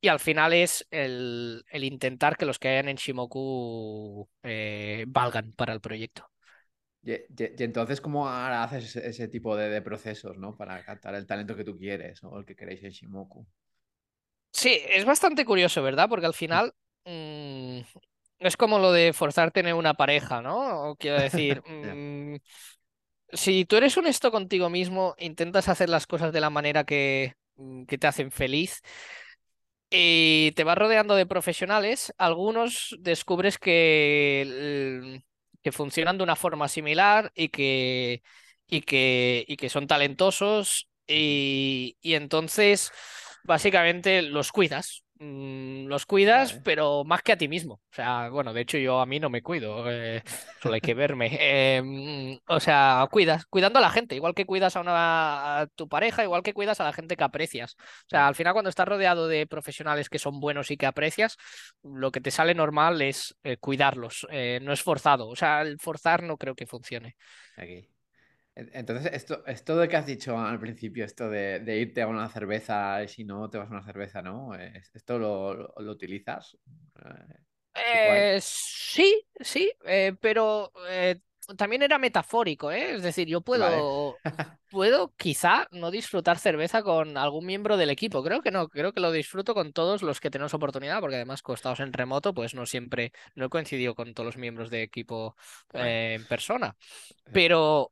Y al final es el, intentar que los que hayan en Shimoku eh, valgan para el proyecto. Y, entonces, ¿cómo ahora haces ese, tipo de, procesos, ¿no? Para captar el talento que tú quieres o el que queréis en Shimoku. Sí, es bastante curioso, ¿verdad? Porque al final mm, es como lo de forzar tener una pareja, ¿no? quiero decir, mm, si tú eres honesto contigo mismo, intentas hacer las cosas de la manera que, mm, que te hacen feliz, y te vas rodeando de profesionales, algunos descubres que que funcionan de una forma similar y que, y que, y que son talentosos y, y entonces básicamente los cuidas. Mm, los cuidas, pero más que a ti mismo. O sea, bueno, de hecho yo a mí no me cuido, eh, solo hay que verme. Em, o sea, cuidas, cuidando a la gente, igual que cuidas a, una, a tu pareja, igual que cuidas a la gente que aprecias. O sea, al final cuando estás rodeado de profesionales que son buenos y que aprecias, lo que te sale normal es eh, cuidarlos, eh, no es forzado. O sea, el forzar no creo que funcione. Aquí. Entonces, esto, esto de que has dicho al principio, esto de, irte a una cerveza y si no te vas a una cerveza, ¿no? ¿Esto lo, utilizas? Eh, sí, sí, eh, pero eh, también era metafórico, ¿eh? Es decir, yo puedo, puedo quizá no disfrutar cerveza con algún miembro del equipo. Creo que no, creo que lo disfruto con todos los que tenemos oportunidad, porque además costados en remoto, pues no siempre, no he coincidido con todos los miembros de equipo en persona. Pero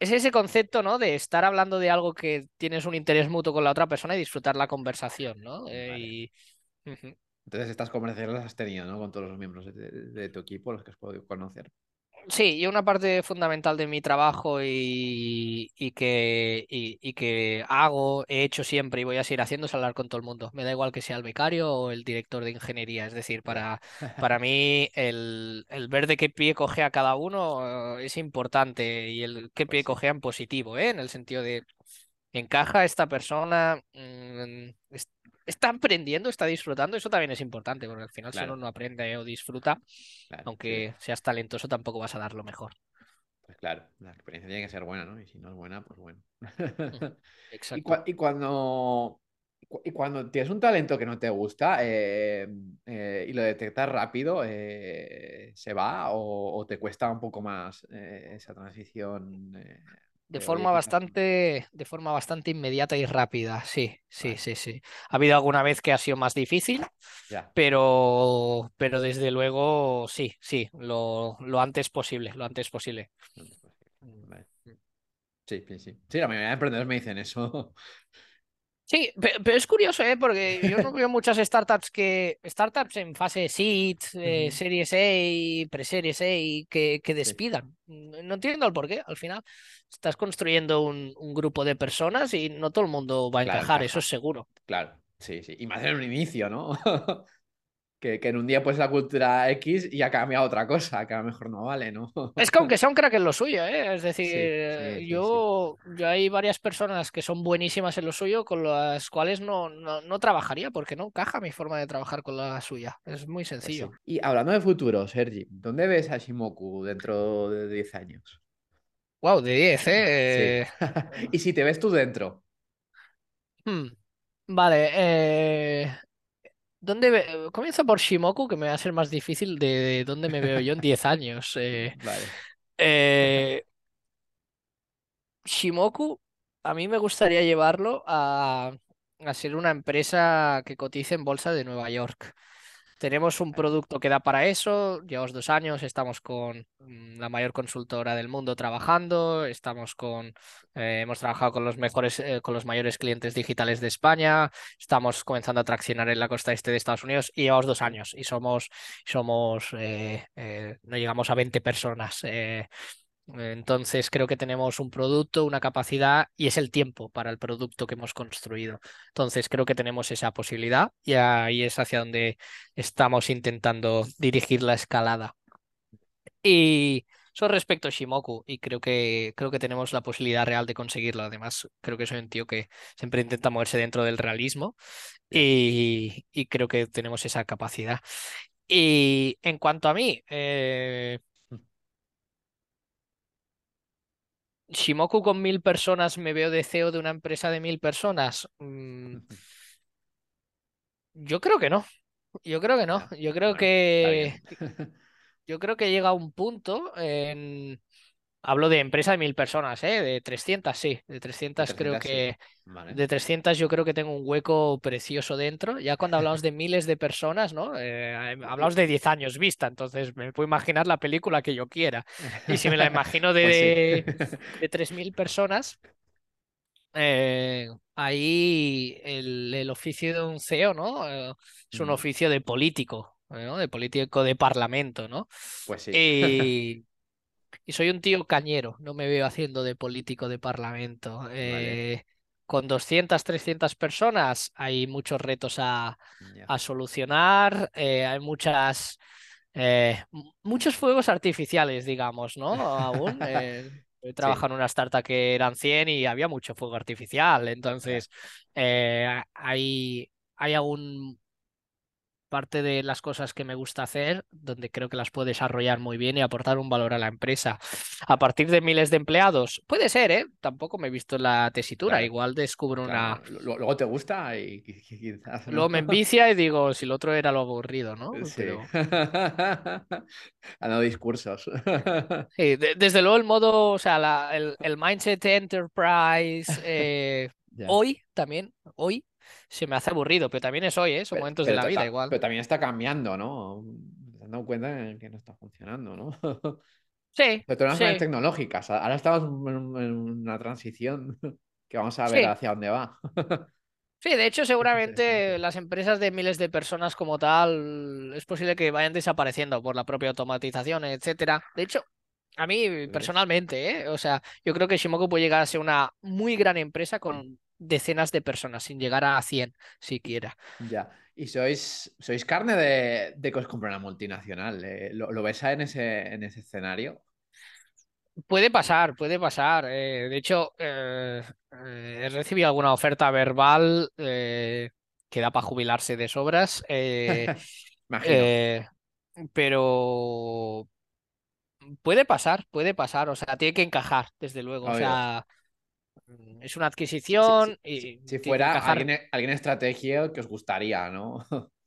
es ese concepto, ¿no? De estar hablando de algo que tienes un interés mutuo con la otra persona y disfrutar la conversación, ¿no? Eh, Entonces, estas conversaciones las has tenido, ¿no? Con todos los miembros de, tu equipo, los que has podido conocer. Sí, y una parte fundamental de mi trabajo y, que, y, que hago, he hecho siempre y voy a seguir haciendo es hablar con todo el mundo. Me da igual que sea el becario o el director de ingeniería. Es decir, para, para mí el, ver de qué pie coge a cada uno es importante y el qué pie pues coge en positivo, ¿eh? en el sentido de encaja esta persona, mm, está aprendiendo, está disfrutando, eso también es importante, porque al final si uno no aprende o disfruta, aunque seas talentoso, tampoco vas a dar lo mejor. Pues claro, la experiencia tiene que ser buena, ¿no? Y si no es buena, pues bueno. Exacto. y, cuando y cuando tienes un talento que no te gusta eh, eh, y lo detectas rápido, eh, ¿se va o, te cuesta un poco más esa transición? De forma bastante, de forma bastante inmediata y rápida, sí, sí, sí, sí. Ha habido alguna vez que ha sido más difícil, pero, pero desde luego sí, sí, lo, lo antes posible, lo antes posible. Sí, sí, sí. Sí, la mayoría de emprendedores me dicen eso. Sí, pero, es curioso, ¿eh? porque yo no veo muchas startups que. Startups en fase seed, eh, series A, pre-series A, que, que despidan. No entiendo el por qué. Al final, estás construyendo un, un grupo de personas y no todo el mundo va a encajar, eso es seguro. Claro, sí, sí. Y más en un inicio, ¿no? que, en un día pues la cultura X y ha cambiado otra cosa, que a lo mejor no vale, ¿no? Es que aunque sea un crack en lo suyo, ¿eh? Es decir, yo, yo hay varias personas que son buenísimas en lo suyo con las cuales no, no, trabajaría porque no encaja mi forma de trabajar con la suya. Es muy sencillo. Y hablando de futuro, Sergi, ¿dónde ves a Shimoku dentro de 10 años? Wow, de 10, ¿eh? ¿Y si te ves tú dentro? Hmm. Vale, eh, ¿Dónde Comienzo por Shimoku, que me va a ser más difícil de, dónde me veo yo en 10 años. Eh, vale. Eh, Shimoku, a mí me gustaría llevarlo a, a ser una empresa que cotice en bolsa de Nueva York. Tenemos un producto que da para eso, llevamos dos años, estamos con mm, la mayor consultora del mundo trabajando, estamos con, eh, hemos trabajado con los mejores, eh, con los mayores clientes digitales de España, estamos comenzando a traccionar en la costa este de Estados Unidos y llevamos dos años y somos, somos eh, no llegamos a 20 personas. Entonces creo que tenemos un producto, una capacidad y es el tiempo para el producto que hemos construido. Entonces creo que tenemos esa posibilidad y ahí es hacia donde estamos intentando dirigir la escalada. Y eso respecto a Shimoku y creo que, creo que tenemos la posibilidad real de conseguirlo. Además, creo que soy un tío que siempre intenta moverse dentro del realismo y, creo que tenemos esa capacidad. Y en cuanto a mí, eh, Shimoku con mil personas, me veo de CEO de una empresa de mil personas. Mm, yo creo que no. Yo creo que no. Yo creo que. Yo creo que llega un punto en. Hablo de empresa de mil personas, ¿eh? De 300, sí. De 300, creo que... De 300 yo creo que tengo un hueco precioso dentro. Ya cuando hablamos de miles de personas, ¿no? Eh, hablamos de 10 años vista, entonces me puedo imaginar la película que yo quiera. Y si me la imagino de, pues de, 3.000 personas, eh, ahí el, oficio de un CEO, ¿no? Eh, es un oficio de político, ¿no? De político de parlamento, ¿no? Pues sí. Y, y soy un tío cañero, no me veo haciendo de político de parlamento. Eh, con 200, 300 personas hay muchos retos a, solucionar, eh, hay muchas, eh, muchos fuegos artificiales, digamos, ¿no? Aún. He trabajado en una startup que eran 100 y había mucho fuego artificial. Entonces, hay, hay aún parte de las cosas que me gusta hacer, donde creo que las puedo desarrollar muy bien y aportar un valor a la empresa. A partir de miles de empleados, puede ser, ¿eh? Tampoco me he visto la tesitura, igual descubro una... Luego te gusta y quizás... Luego me envicia y digo, si lo otro era lo aburrido, ¿no? Sí. dado discursos. sí, desde luego el modo, o sea, el, mindset enterprise, eh, hoy también, hoy se me hace aburrido, pero también es hoy, ¿eh? son momentos de la vida igual. Pero también está cambiando, ¿no? Dado cuenta que no está funcionando, ¿no? Sí. Pero todas las tecnológicas. Ahora estamos en una transición que vamos a ver hacia dónde va. Sí, de hecho, seguramente las empresas de miles de personas como tal es posible que vayan desapareciendo por la propia automatización, etcétera. De hecho, a mí personalmente, ¿eh? o sea, yo creo que Shimoku puede llegar a ser una muy gran empresa con decenas de personas, sin llegar a 100 siquiera. Ya. ¿Y sois, sois carne de, de que os compra una multinacional? Eh, ¿Lo, ves en ese, en ese escenario? Puede pasar, puede pasar. Eh, de hecho, eh, he recibido alguna oferta verbal que da para jubilarse de sobras. pero puede pasar, puede pasar. O sea, tiene que encajar, desde luego. O sea, es una adquisición y. Si, fuera alguien, alguien estratégico que os gustaría, ¿no?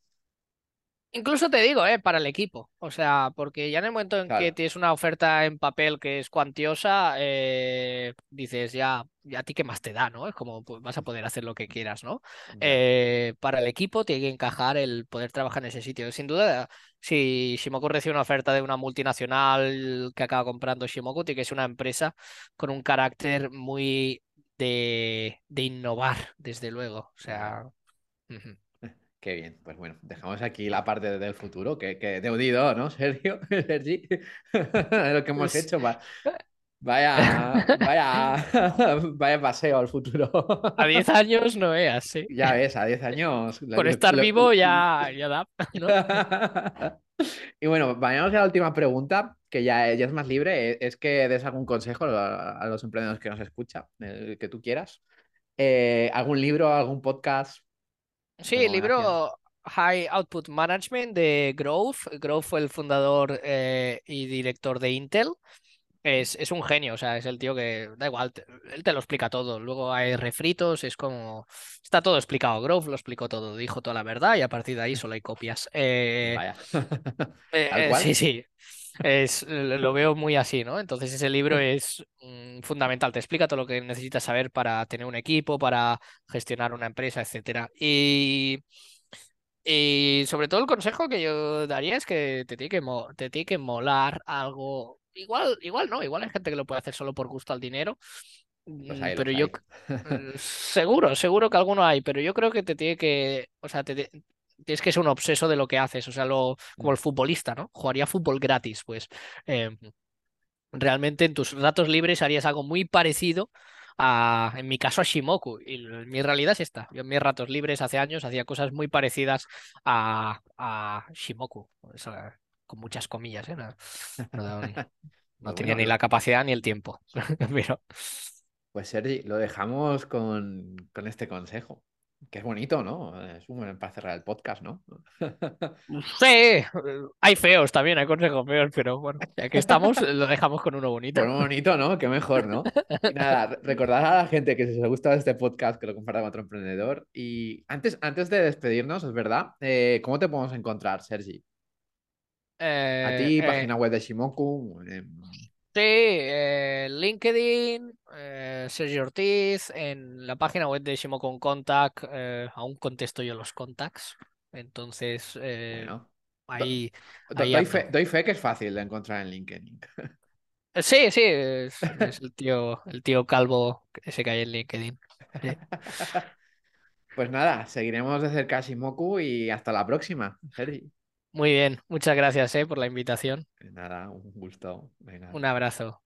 Incluso te digo, ¿eh? para el equipo. O sea, porque ya en el momento en que tienes una oferta en papel que es cuantiosa, eh, dices, ya, ya a ti qué más te da, ¿no? Es como pues, vas a poder hacer lo que quieras, ¿no? Eh, para el equipo tiene que encajar el poder trabajar en ese sitio. Sin duda, si Shimoku recibe una oferta de una multinacional que acaba comprando Shimoku, tiene que ser una empresa con un carácter muy de, de innovar, desde luego. O sea. Qué bien, pues bueno, dejamos aquí la parte del futuro, que, que de oído, ¿no? Sergio, Sergi, lo que hemos hecho. Vaya, vaya, vaya paseo al futuro. A 10 años no veas, sí. Ya ves, a 10 años. Por estar vivo ya, ya da. Y bueno, vayamos a la última pregunta, que ya, ya es más libre. Es que des algún consejo a, los emprendedores que nos escuchan, el que tú quieras. Eh, ¿Algún libro, algún podcast? Sí, el libro High Output Management de Grove. Grove fue el fundador eh, y director de Intel. Es, es, un genio, o sea, es el tío que da igual, él te lo explica todo. Luego hay refritos, es como. Está todo explicado. Grove lo explicó todo, dijo toda la verdad y a partir de ahí solo hay copias. Eh, Vaya. eh, sí, sí. Es, lo veo muy así, ¿no? Entonces ese libro es mm, fundamental, te explica todo lo que necesitas saber para tener un equipo, para gestionar una empresa, etcétera. Y, y sobre todo el consejo que yo daría es que te tiene que, te tiene que molar algo Igual, igual no, igual hay gente que lo puede hacer solo por gusto al dinero. Pues mm, pero yo seguro, seguro que alguno hay, pero yo creo que te tiene que, o sea, te, tienes que ser un obseso de lo que haces, o sea, lo, como mm. el futbolista, ¿no? Jugaría fútbol gratis, pues em, realmente en tus ratos libres harías algo muy parecido a, en mi caso, a Shimoku. Y mi realidad es esta. Yo en mis ratos libres hace años hacía cosas muy parecidas a, a Shimoku con muchas comillas, ¿eh? no, tenía ni la capacidad ni el tiempo. Pero... Pues Sergi, lo dejamos con, este consejo. Que es bonito, ¿no? Es un buen para cerrar el podcast, ¿no? Sí, hay feos también, hay consejos feos, pero bueno, ya que estamos, lo dejamos con uno bonito. Con uno bonito, ¿no? Qué mejor, ¿no? Y nada, recordar a la gente que si os ha gustado este podcast, que lo comparta con otro emprendedor. Y antes, antes de despedirnos, es verdad, eh, ¿cómo te podemos encontrar, Sergi? A ti, eh, página web de Shimoku. Sí, eh, LinkedIn, eh, Sergio Ortiz, en la página web de Shimoku Contact, aún contesto yo los contacts. Entonces, ahí. doy, fe, que es fácil de encontrar en LinkedIn. Sí, sí, es, el tío, el tío calvo ese que hay en LinkedIn. Pues nada, seguiremos de cerca a Shimoku y hasta la próxima, Sergi. Muy bien, muchas gracias eh, por la invitación. Nada, un gusto. Un abrazo.